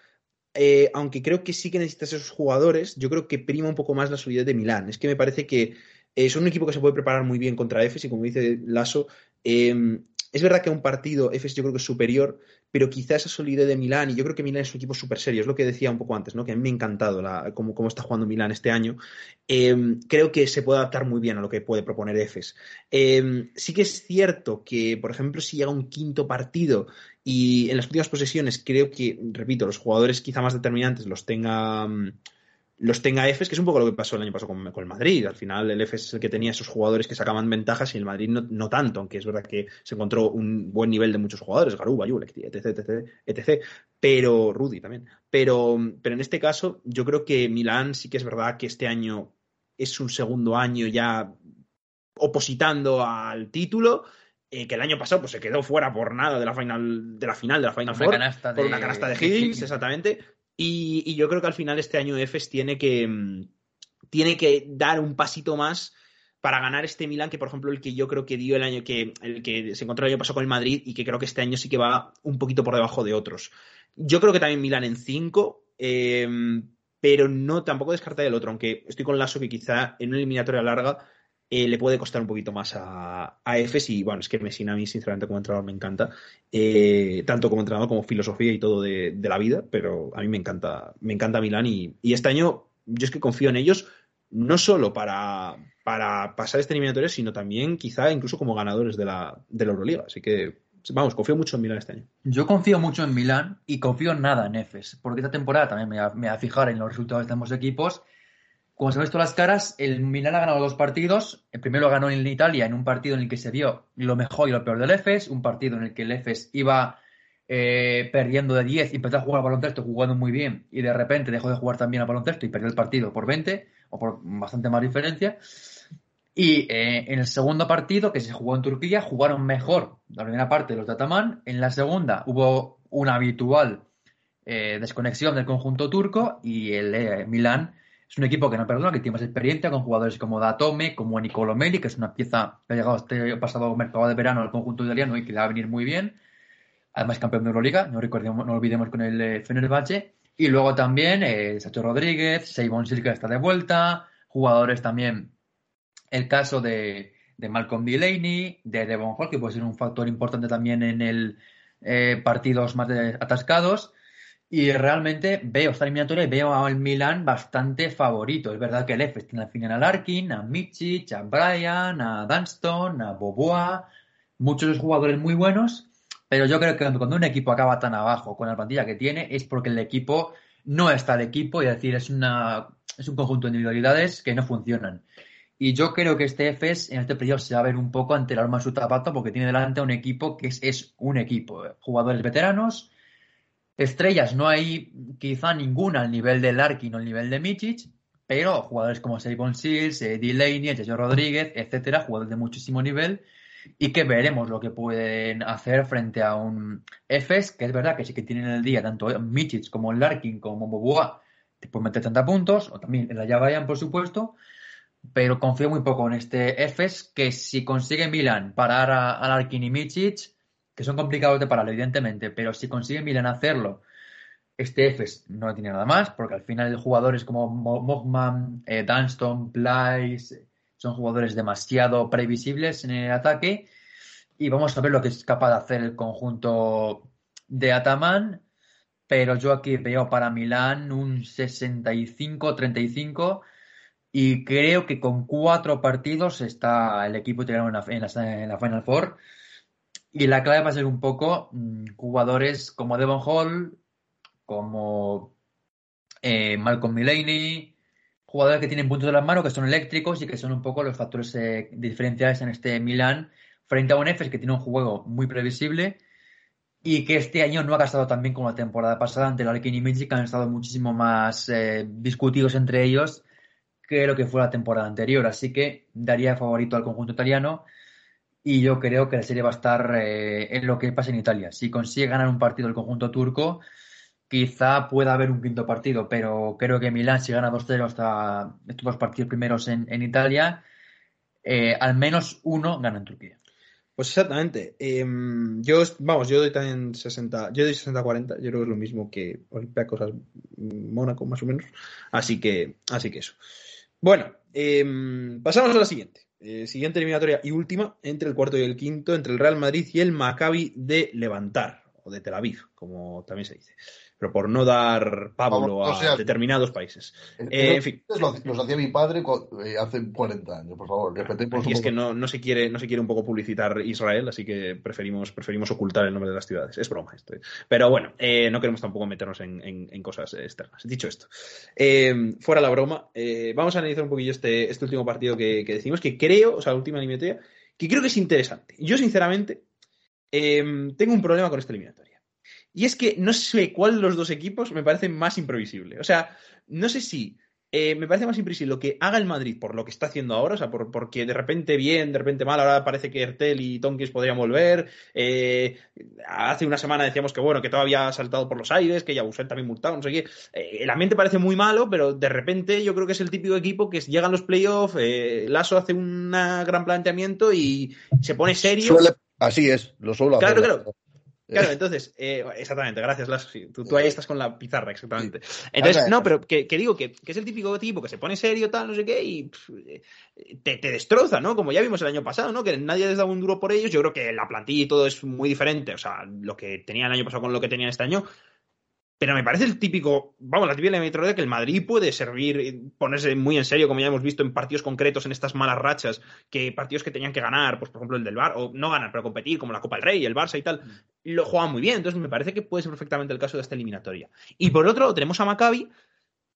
eh, aunque creo que sí que necesitas esos jugadores, yo creo que prima un poco más la solidez de Milán. Es que me parece que es un equipo que se puede preparar muy bien contra EFES y como dice Lasso, eh, es verdad que un partido EFES yo creo que es superior, pero quizá esa solidez de Milán, y yo creo que Milán es un equipo súper serio, es lo que decía un poco antes, ¿no? que a mí me ha encantado cómo, cómo, está jugando Milán este año, eh, creo que se puede adaptar muy bien a lo que puede proponer EFES. Eh, sí que es cierto que, por ejemplo, si llega un quinto partido y en las últimas posesiones creo que, repito, los jugadores quizá más determinantes los tenga los tenga EFES, que es un poco lo que pasó el año pasado con, el Madrid. Al final el EFES es el que tenía esos jugadores que sacaban ventajas y el Madrid no, tanto, aunque es verdad que se encontró un buen nivel de muchos jugadores, Garuba, Yulek, etc, etc, etc, pero Rudy también. Pero, pero en este caso yo creo que Milán sí que es verdad que este año es un segundo año ya opositando al título, eh, que el año pasado pues se quedó fuera por nada de la final de la final de la Final Four por de... una canasta de Higgins, exactamente, y, y, yo creo que al final este año EFES tiene que, mm, tiene que dar un pasito más para ganar este Milan, que por ejemplo el que yo creo que dio el año que, el que se encontró el año pasado con el Madrid y que creo que este año sí que va un poquito por debajo de otros. Yo creo que también Milan en 5, eh, pero no tampoco descartar el otro, aunque estoy con Lasso que quizá en una eliminatoria larga eh, le puede costar un poquito más a, a Efes y bueno, es que Messina a mí sinceramente como entrenador me encanta, eh, tanto como entrenador como filosofía y todo de, de, la vida, pero a mí me encanta, me encanta Milán y, y, este año yo es que confío en ellos no solo para, para pasar este eliminatorio, sino también quizá incluso como ganadores de la, de la Euroliga, así que vamos, confío mucho en Milán este año. Yo confío mucho en Milán y confío en nada en Efes, porque esta temporada también me me va a fijar en los resultados de ambos equipos como se han visto las caras, el Milan ha ganado dos partidos. El primero ganó en Italia, en un partido en el que se vio lo mejor y lo peor del EFES, un partido en el que el EFES iba eh, perdiendo de 10 y empezó a jugar al baloncesto jugando muy bien y de repente dejó de jugar también al baloncesto y perdió el partido por 20 o por bastante más diferencia. Y eh, en el segundo partido, que se jugó en Turquía, jugaron mejor la primera parte de los de Ataman. En la segunda hubo una habitual eh, desconexión del conjunto turco y el Milán es un equipo que no perdona, que tiene más experiencia con jugadores como Datome, como Nicolo Meli, que es una pieza que ha llegado este pasado mercado de verano al conjunto italiano y que le va a venir muy bien. Además, campeón de Euroliga, no, recordemos, no olvidemos con el eh, Fenerbahce. Y luego también eh, Sacho Rodríguez, Seibon Silva está de vuelta, jugadores también, el caso de, de Malcolm Delaney, de Devon Hall, que puede ser un factor importante también en el eh, partidos más atascados. Y realmente veo esta eliminatoria y veo al Milan bastante favorito. Es verdad que el Efes tiene al final a Larkin, a Michic, a Brian, a Dunston, a Boboa, muchos jugadores muy buenos, pero yo creo que cuando un equipo acaba tan abajo con la plantilla que tiene es porque el equipo no está el equipo es decir, es, una, es un conjunto de individualidades que no funcionan. Y yo creo que este Efes en este periodo se va a ver un poco ante el arma su zapato porque tiene delante un equipo que es, es un equipo. Jugadores veteranos, Estrellas no hay quizá ninguna al nivel de Larkin o al nivel de Michic, pero jugadores como Sabon Seals, Delaney, Jason Rodríguez, etcétera, jugadores de muchísimo nivel y que veremos lo que pueden hacer frente a un Efes, que es verdad que sí que tienen el día tanto Michic como Larkin como Boboa, te pueden meter 30 puntos, o también en la Javayan, por supuesto, pero confío muy poco en este Efes, que si consigue Milan parar a, a Larkin y Michic, que son complicados de parar, evidentemente, pero si consigue Milan hacerlo, este Efes no tiene nada más, porque al final jugadores como Mogman, eh, Dunston, Plyce, son jugadores demasiado previsibles en el ataque. Y vamos a ver lo que es capaz de hacer el conjunto de Ataman. Pero yo aquí veo para Milán un 65-35 y creo que con cuatro partidos está el equipo italiano en la, Final Four y la clave va a ser un poco mmm, jugadores como Devon Hall, como eh, Malcolm Mullaney, jugadores que tienen puntos de las manos, que son eléctricos y que son un poco los factores eh, diferenciales en este Milan frente a un Efes que tiene un juego muy previsible y que este año no ha gastado tan bien como la temporada pasada ante el Alkin y Magic, que han estado muchísimo más eh, discutidos entre ellos que lo que fue la temporada anterior. Así que daría favorito al conjunto italiano y yo creo que la serie va a estar eh, en lo que pasa en Italia. Si consigue ganar un partido el conjunto turco, quizá pueda haber un quinto partido, pero creo que Milán, si gana 2-0 hasta estos dos partidos primeros en, en Italia, eh, al menos uno gana en Turquía. Pues exactamente. Em, yo, vamos, yo doy también 60, yo doy 60-40, yo creo que es lo mismo que Olympiacos Mónaco, más o menos. Así que, así que eso. Bueno, em, pasamos a la siguiente. Eh, siguiente eliminatoria y última, entre el cuarto y el quinto, entre el Real Madrid y el Maccabi de Levantar, o de Tel Aviv, como también se dice pero por no dar Pablo a determinados países. Eh, en fin. Los, hacía mi padre eh, hace 40 años, por favor. Y es que no, no, se quiere, no se quiere un poco publicitar Israel, así que preferimos, preferimos ocultar el nombre de las ciudades. Es broma esto. Pero bueno, eh, no queremos tampoco meternos en, cosas externas. Dicho esto, fuera la broma, vamos a analizar un poquillo este, este último partido que, decimos, que creo, o sea, la última eliminatoria, que creo que es interesante. Yo, sinceramente, tengo un problema con esta eliminatoria. Y es que no sé cuál de los dos equipos me parece más imprevisible. O sea, no sé si eh, me parece más imprevisible lo que haga el Madrid por lo que está haciendo ahora, o sea, por, porque de repente bien, de repente mal, ahora parece que Ertel y Tonkins podrían volver. Eh, hace una semana decíamos que bueno, que todavía ha saltado por los aires, que ya Yabusel también multado, no sé qué. Eh, el ambiente parece muy malo, pero de repente yo creo que es el típico equipo que llegan los playoffs, Lasso hace un gran planteamiento y se pone serio. Así es, lo suelo hacer. Claro, claro. Claro, entonces, eh, exactamente, gracias, Lasso. tú, ahí estás con la pizarra, exactamente. Entonces, no, pero que, digo que, es el típico tipo que se pone serio, tal, no sé qué, y te, te, destroza, ¿no? Como ya vimos el año pasado, ¿no? Que nadie les daba un duro por ellos. Yo creo que la plantilla y todo es muy diferente. O sea, lo que tenía el año pasado con lo que tenían este año pero me parece el típico, vamos, la típica de que el Madrid puede servir, ponerse muy en serio, como ya hemos visto en partidos concretos, en estas malas rachas, que partidos que tenían que ganar, pues por ejemplo el del Bar, o no ganar, pero competir, como la Copa del Rey, el Barça y tal, mm. lo juegan muy bien. Entonces me parece que puede ser perfectamente el caso de esta eliminatoria. Y por otro, tenemos a Maccabi,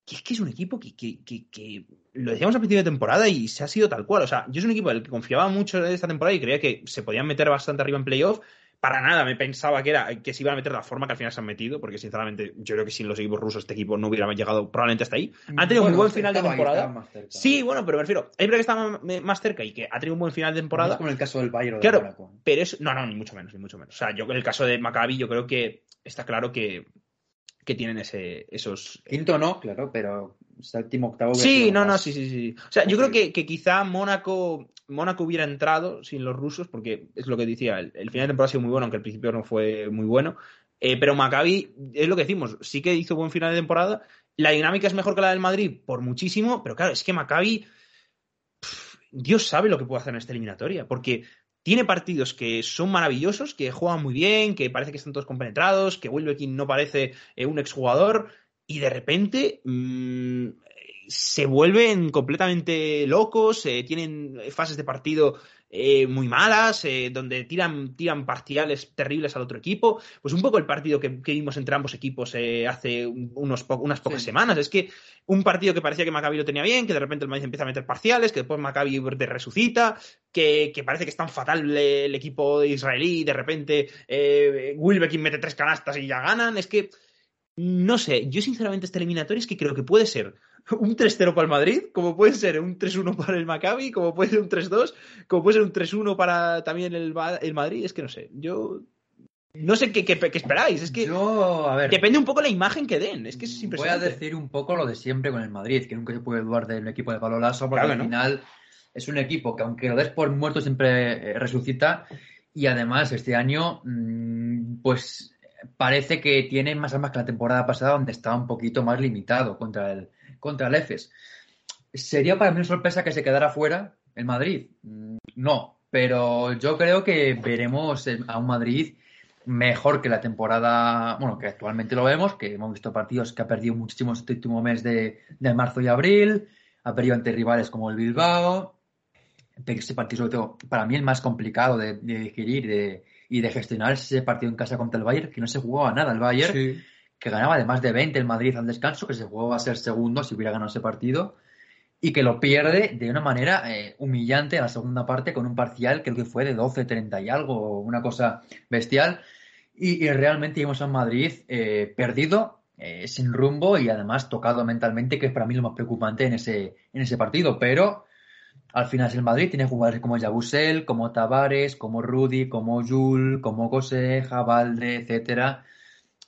que es que es un equipo que, que, que, lo decíamos al principio de temporada y se ha sido tal cual. O sea, yo es un equipo del que confiaba mucho en esta temporada y creía que se podían meter bastante arriba en playoff para nada me pensaba que era que se iban a meter de la forma que al final se han metido, porque sinceramente yo creo que sin los equipos rusos este equipo no hubiera llegado probablemente hasta ahí. Han tenido un buen final de temporada. Sí, bueno, pero me refiero, es verdad que está más cerca y que ha tenido un buen final de temporada. No es como el caso del Bayern claro, pero es no, no, ni mucho menos, ni mucho menos. O sea, yo en el caso de Maccabi yo creo que está claro que que tienen ese, esos... Quinto no, claro, pero séptimo, octavo... Sí, no, no, sí, sí, sí. O sea, yo creo que, que quizá Mónaco Mónaco hubiera entrado sin los rusos, porque es lo que decía, el, final de temporada ha sido muy bueno, aunque el principio no fue muy bueno. Eh, pero Maccabi, es lo que decimos, sí que hizo buen final de temporada. La dinámica es mejor que la del Madrid por muchísimo, pero claro, es que Maccabi, Dios sabe lo que puede hacer en esta eliminatoria, porque tiene partidos que son maravillosos, que juegan muy bien, que parece que están todos compenetrados, que Wilbekin no parece eh, un exjugador, y de repente mm, se vuelven completamente locos, eh, tienen fases de partido eh, muy malas, eh, donde tiran, tiran parciales terribles al otro equipo. Pues un poco el partido que, vimos entre ambos equipos hace unos unas pocas semanas. Es que un partido que parecía que Maccabi lo tenía bien, que de repente el Madrid empieza a meter parciales, que después Maccabi te resucita, que, parece que es tan fatal el, equipo israelí y de repente Wilbekin mete tres canastas y ya ganan. Es que, no sé, yo sinceramente este eliminatorio es que creo que puede ser un 3-0 para el Madrid, como puede ser un 3-1 para el Maccabi, como puede ser un 3-2, como puede ser un 3-1 para también el, el, Madrid. Es que no sé, yo no sé qué, qué, esperáis. Es que depende un poco la imagen que den. Es que es Voy a decir un poco lo de siempre con el Madrid, que nunca se puede dudar del equipo de Palo Lasso, porque al final es un equipo que aunque lo des por muerto siempre eh, resucita. Y además este año, mm, pues parece que tiene más armas que la temporada pasada, donde estaba un poquito más limitado contra el, contra el EFES. ¿Sería para mí una sorpresa que se quedara fuera el Madrid? Mm, no, pero yo creo que veremos a un Madrid mejor que la temporada, bueno, que actualmente lo vemos, que hemos visto partidos que ha perdido muchísimo este último mes de, marzo y abril, ha perdido ante rivales como el Bilbao, este partido sobre todo para mí el más complicado de, digerir y de gestionar ese partido en casa contra el Bayern, que no se jugaba nada el Bayern que ganaba de más de 20 el Madrid al descanso, que se jugó a ser segundo si hubiera ganado ese partido, y que lo pierde de una manera eh, humillante a la segunda parte con un parcial, creo que fue de 12-30 y algo, una cosa bestial. Y, realmente vimos a Madrid eh, perdido, eh, sin rumbo y además tocado mentalmente, que es para mí lo más preocupante en ese, en ese partido. Pero al final el Madrid, tiene jugadores como Yabusel, como Tavares, como Rudy, como Jul, como José, Jabalde, etcétera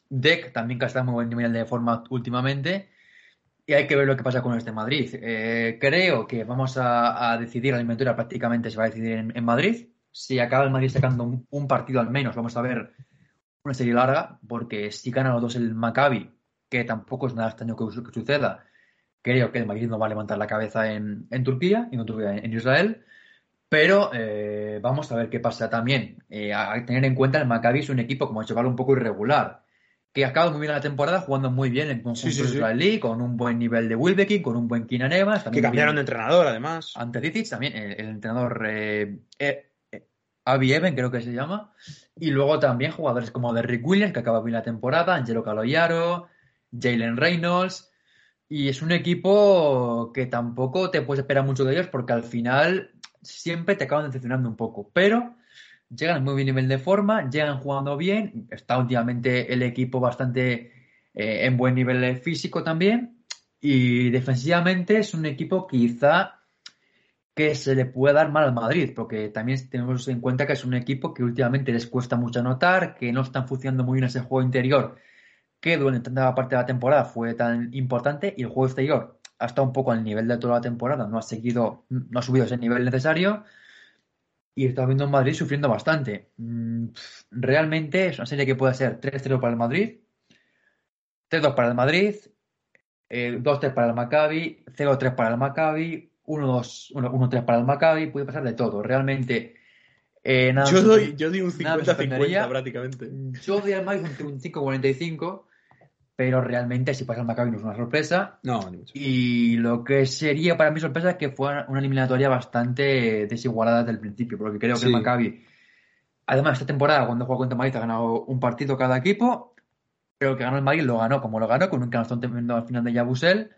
Deck también que está muy buen nivel de forma últimamente. Y hay que ver lo que pasa con este Madrid. Eh, creo que vamos a, decidir la eliminatoria prácticamente se va a decidir en, Madrid. Si acaba el Madrid sacando un, partido al menos, vamos a ver una serie larga, porque si ganan los dos el Maccabi, que tampoco es nada extraño que, que, suceda, creo que el Madrid no va a levantar la cabeza en, en Turquía en, en Israel. Pero eh, vamos a ver qué pasa también. Eh, a tener en cuenta el Maccabi es un equipo, como ha hecho, un poco irregular que acaba muy bien la temporada, jugando muy bien en conjunto sí, sí, sí. israelí, con un buen nivel de Wilbekin, con un buen Keenan Evans. Que cambiaron de entrenador, además. Ante Zizic, también el, el entrenador eh, eh, Avi Eben, creo que se llama. Y luego también jugadores como Derrick Williams, que acaba bien la temporada, Angelo Caloyaro, Jalen Reynolds. Y es un equipo que tampoco te puedes esperar mucho de ellos porque al final siempre te acaban decepcionando un poco. Pero llegan en muy bien nivel de forma, llegan jugando bien, está últimamente el equipo bastante eh, en buen nivel físico también y defensivamente es un equipo quizá que se le puede dar mal al Madrid, porque también tenemos en cuenta que es un equipo que últimamente les cuesta mucho anotar, que no están funcionando muy bien ese juego interior, que durante la parte de la temporada fue tan importante y el juego exterior ha estado un poco al nivel de toda la temporada, no ha seguido, no ha subido ese nivel necesario y está viendo un Madrid sufriendo bastante. Mm, realmente es una serie que puede ser 3-0 para el Madrid, 3-2 para el Madrid, eh, 2-3 para el Maccabi, 0-3 para el Maccabi, 1-2, para el Maccabi, puede pasar de todo. Realmente. Eh, nada, yo, doy, yo doy un 50-50 prácticamente. Yo doy al Madrid un 5-45 pero realmente si pasa el Maccabi no es una sorpresa. No, ni mucho. Y lo que sería para mí sorpresa es que fue una eliminatoria bastante desigualada desde el principio, porque creo que sí. el Maccabi, además esta temporada cuando jugó contra Madrid ha ganado un partido cada equipo, pero que ganó el Madrid lo ganó como lo ganó, con un canastón tremendo al final de Yabusel.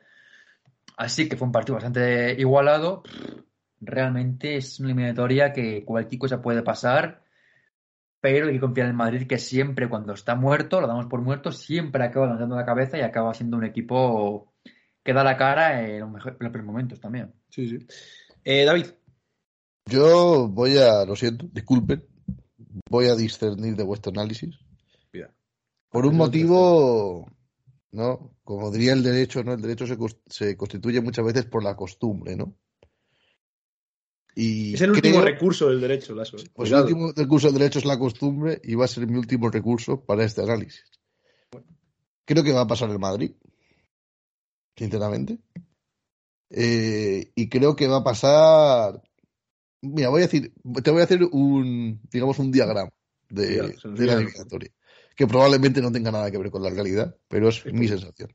Así que fue un partido bastante igualado. Realmente es una eliminatoria que cualquier cosa puede pasar pero hay que confiar en Madrid que siempre cuando está muerto, lo damos por muerto, siempre acaba levantando la cabeza y acaba siendo un equipo que da la cara en los, mejores, en los momentos también. Sí, sí. Eh, David. Yo voy a, lo siento, disculpen, voy a discernir de vuestro análisis. Bien. Por un motivo, ¿no? Como diría el derecho, ¿no? El derecho se, se constituye muchas veces por la costumbre, ¿no? Y es el último creo, recurso del derecho, Lasso. Pues el último recurso del derecho es la costumbre y va a ser mi último recurso para este análisis. Creo que va a pasar el Madrid, sinceramente. Eh, y creo que va a pasar. Mira, voy a decir, te voy a hacer un, digamos, un diagrama de, de la eliminatoria, que probablemente no tenga nada que ver con la realidad, pero es mi sensación.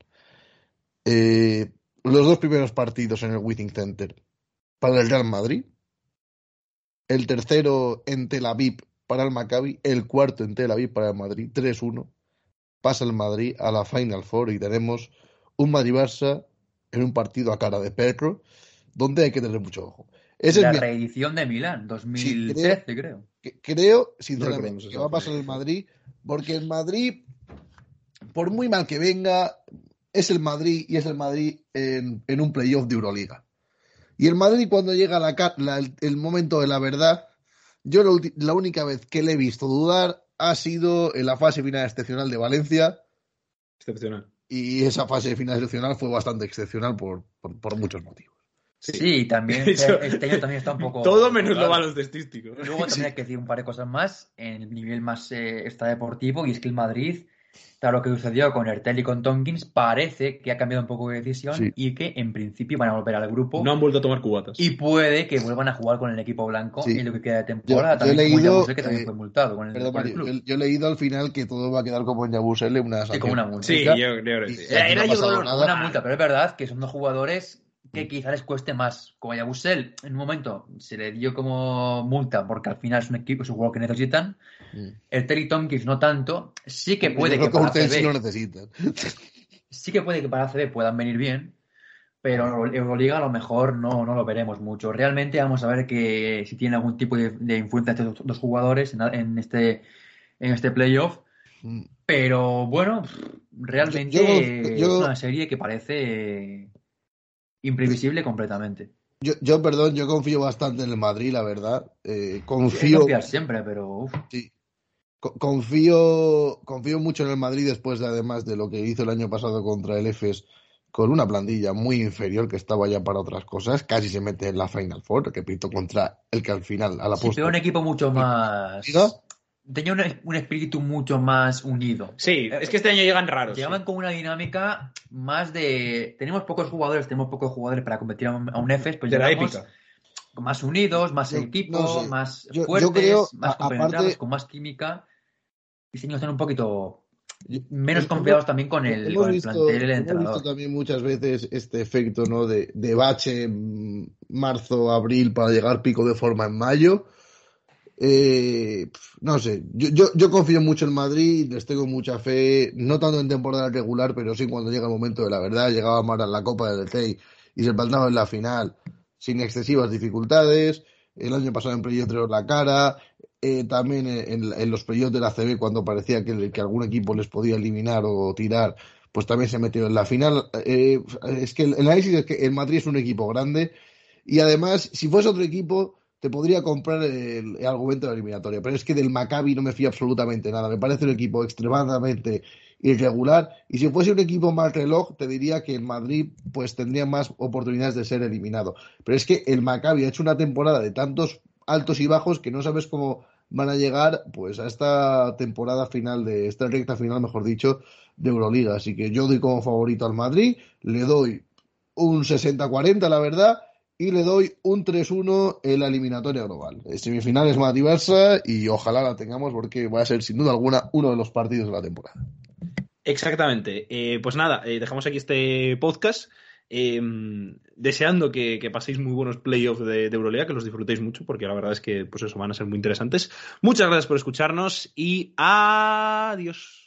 Eh, los dos primeros partidos en el Withing Center para el Real Madrid el tercero en Tel Aviv para el Maccabi, el cuarto en Tel Aviv para el Madrid, 3-1. Pasa el Madrid a la Final Four y tenemos un Madrid-Barça en un partido a cara de perro, donde hay que tener mucho ojo. Es la reedición de Milán, 2013, sí, creo. Creo, creo sinceramente, no que va a pasar el Madrid, porque el Madrid, por muy mal que venga, es el Madrid y es el Madrid en, en un playoff de Euroliga. Y el Madrid cuando llega la, la, el, el, momento de la verdad, yo lo, la única vez que le he visto dudar ha sido en la fase final excepcional de Valencia. Excepcional. Y esa fase final excepcional fue bastante excepcional por, por, por muchos motivos. Sí, sí también este, este, año también está un poco. Todo menos lo baloncestístico. Luego también sí. hay que decir un par de cosas más en el nivel más eh, extradeportivo, y es que el Madrid Claro, lo que sucedió con Ertel y con Tompkins parece que ha cambiado un poco de decisión sí. y que en principio van a volver al grupo. No han vuelto a tomar cubatas. Y puede que vuelvan a jugar con el equipo blanco sí. en lo que queda de temporada. Yo, también yo he leído, que también eh, fue multado con el, perdón, con el club. Yo, yo, he leído al final que todo va a quedar como en Yabusele, una sanción. Sí, como una multa. Sí, yo creo que sí. Era, era no yo una multa, pero es verdad que son dos jugadores que quizá les cueste más. Como Yabusel, en un momento se le dio como multa porque al final es un equipo, es un juego que necesitan. Mm. El Terry Tompkins no tanto. Sí que puede que para CB, sí, lo necesitan. sí que puede que para CB puedan venir bien, pero Euroliga a lo mejor no, no lo veremos mucho. Realmente vamos a ver que si tiene algún tipo de, de influencia estos dos jugadores en, en, este, en este playoff. Mm. Pero bueno, realmente yo, yo, yo... es una serie que parece imprevisible completamente. Yo, yo, perdón, yo confío bastante en el Madrid, la verdad. Eh, confío. siempre, pero. Uf. Sí. Confío, confío mucho en el Madrid después de, además de lo que hizo el año pasado contra el EFES, con una plantilla muy inferior que estaba ya para otras cosas, casi se mete en la Final Four, repito, contra el que al final, a la Sí, pero un equipo mucho más. ¿Diga? Tenía un, un espíritu mucho más unido. Sí, es que este año llegan raros. Llegaban sí. con una dinámica más de. Tenemos pocos jugadores, tenemos pocos jugadores para competir a un, a un EFES, pues De la épica. más unidos, más Yo- equipo, no sé. más Yo- yo fuertes, creo, más aparte- con más química. Diseños están un poquito Yo- menos hemos- confiados también con el, hemos con el visto, plantel y el hemos entrenador. visto también muchas veces este efecto ¿no? de, de bache en marzo, abril para llegar pico de forma en mayo. Eh, no sé, yo, yo, confío mucho en Madrid, les tengo mucha fe, no tanto en temporada regular, pero sí cuando llega el momento de la verdad. Llegaba Mara en la Copa del Rey y se plantaba en la final sin excesivas dificultades. El año pasado en playoff la cara, eh, también en, los playoffs de la CB cuando parecía que, que algún equipo les podía eliminar o tirar, pues también se metió en la final. Eh, es que el análisis es que el Madrid es un equipo grande y además, si fuese otro equipo, te podría comprar el, argumento de la eliminatoria, pero es que del Maccabi no me fío absolutamente nada. Me parece un equipo extremadamente irregular y si fuese un equipo más reloj, te diría que el Madrid pues tendría más oportunidades de ser eliminado. Pero es que el Maccabi ha hecho una temporada de tantos altos y bajos que no sabes cómo van a llegar pues a esta temporada final de esta recta final, mejor dicho, de Euroliga. Así que yo doy como favorito al Madrid, le doy un 60-40, la verdad, y le doy un 3-1 en la eliminatoria global. Eh, Semifinales más diversa y ojalá la tengamos porque va a ser sin duda alguna uno de los partidos de la temporada. Exactamente. Eh, pues nada, eh, dejamos aquí este podcast. eh, deseando que, que paséis muy buenos playoffs de, de Euroliga, que los disfrutéis mucho, porque la verdad es que pues eso van a ser muy interesantes. Muchas gracias por escucharnos y adiós.